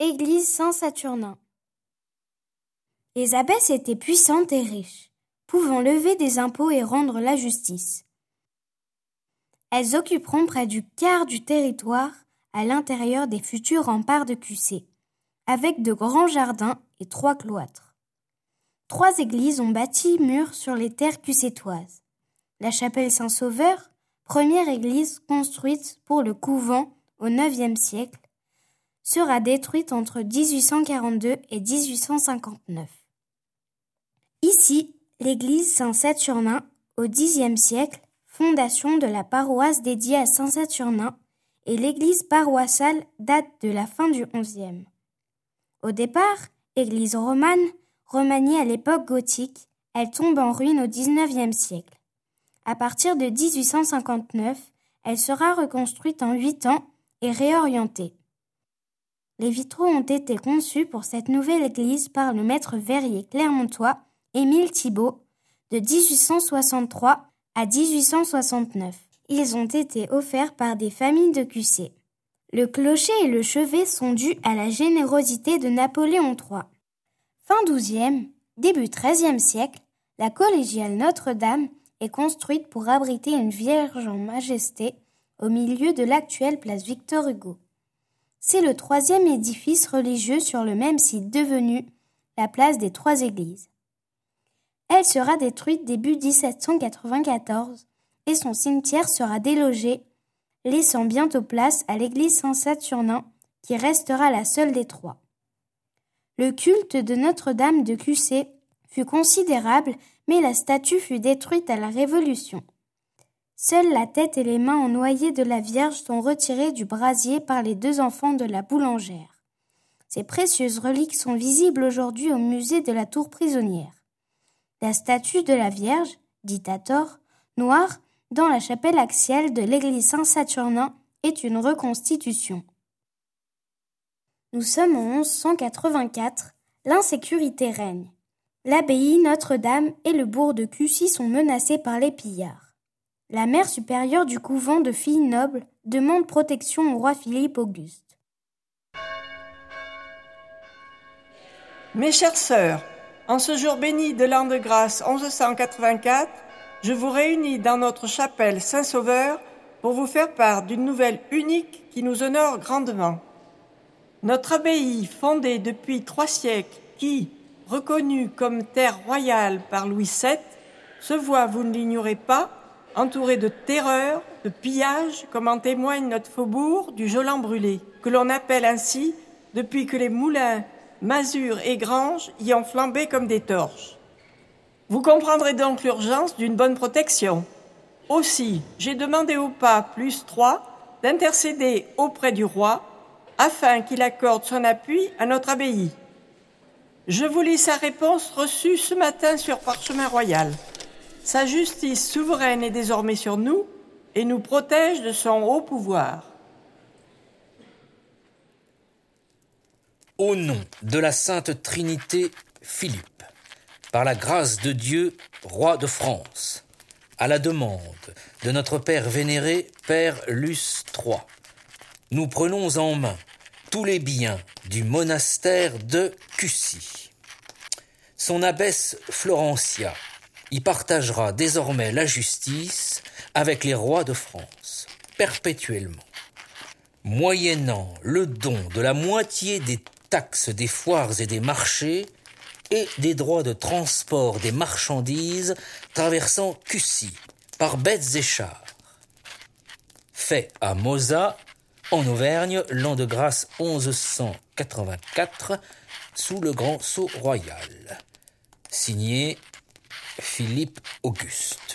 Église Saint-Saturnin. Les abbesses étaient puissantes et riches, pouvant lever des impôts et rendre la justice. Elles occuperont près du quart du territoire à l'intérieur des futurs remparts de QC, avec de grands jardins et trois cloîtres. Trois églises ont bâti murs sur les terres cucétoises. La chapelle Saint-Sauveur, première église construite pour le couvent au IXe siècle, sera détruite entre 1842 et 1859. Ici, l'église Saint-Saturnin, au Xe siècle, fondation de la paroisse dédiée à Saint-Saturnin, et l'église paroissiale date de la fin du XIe. Au départ, église romane, remaniée à l'époque gothique, elle tombe en ruine au XIXe siècle. À partir de 1859, elle sera reconstruite en huit ans et réorientée. Les vitraux ont été conçus pour cette nouvelle église par le maître verrier clermontois Émile Thibault de 1863 à 1869. Ils ont été offerts par des familles de QC. Le clocher et le chevet sont dus à la générosité de Napoléon III. Fin XIIe, début XIIIe siècle, la collégiale Notre-Dame est construite pour abriter une Vierge en majesté au milieu de l'actuelle place Victor Hugo. C'est le troisième édifice religieux sur le même site devenu la place des Trois Églises. Elle sera détruite début 1794 et son cimetière sera délogé, laissant bientôt place à l'église Saint-Saturnin qui restera la seule des trois. Le culte de Notre-Dame de Cussé fut considérable, mais la statue fut détruite à la Révolution. Seules la tête et les mains en noyer de la Vierge sont retirées du brasier par les deux enfants de la boulangère. Ces précieuses reliques sont visibles aujourd'hui au musée de la Tour prisonnière. La statue de la Vierge, dite à tort, noire, dans la chapelle axiale de l'église Saint-Saturnin, est une reconstitution. Nous sommes en 1184, l'insécurité règne. L'abbaye Notre-Dame et le bourg de Cussy sont menacés par les pillards. La mère supérieure du couvent de filles nobles demande protection au roi Philippe Auguste. Mes chères sœurs, en ce jour béni de l'an de grâce 1184, je vous réunis dans notre chapelle Saint-Sauveur pour vous faire part d'une nouvelle unique qui nous honore grandement. Notre abbaye, fondée depuis trois siècles, qui, reconnue comme terre royale par Louis VII, se voit, vous ne l'ignorez pas, entouré de terreur, de pillage, comme en témoigne notre faubourg du Jolan brûlé, que l'on appelle ainsi depuis que les moulins, masures et granges y ont flambé comme des torches. Vous comprendrez donc l'urgence d'une bonne protection. Aussi, j'ai demandé au pape plus trois d'intercéder auprès du roi afin qu'il accorde son appui à notre abbaye. Je vous lis sa réponse reçue ce matin sur parchemin royal. Sa justice souveraine est désormais sur nous et nous protège de son haut pouvoir. Au nom de la Sainte Trinité, Philippe, par la grâce de Dieu, roi de France, à la demande de notre Père vénéré, Père Luce III, nous prenons en main tous les biens du monastère de Cussy. Son abbesse Florentia, y partagera désormais la justice avec les rois de France, perpétuellement, moyennant le don de la moitié des taxes des foires et des marchés et des droits de transport des marchandises traversant Cussy par bêtes et chars. Fait à Mosa, en Auvergne, l'an de grâce 1184, sous le grand sceau royal. Signé Philippe Auguste.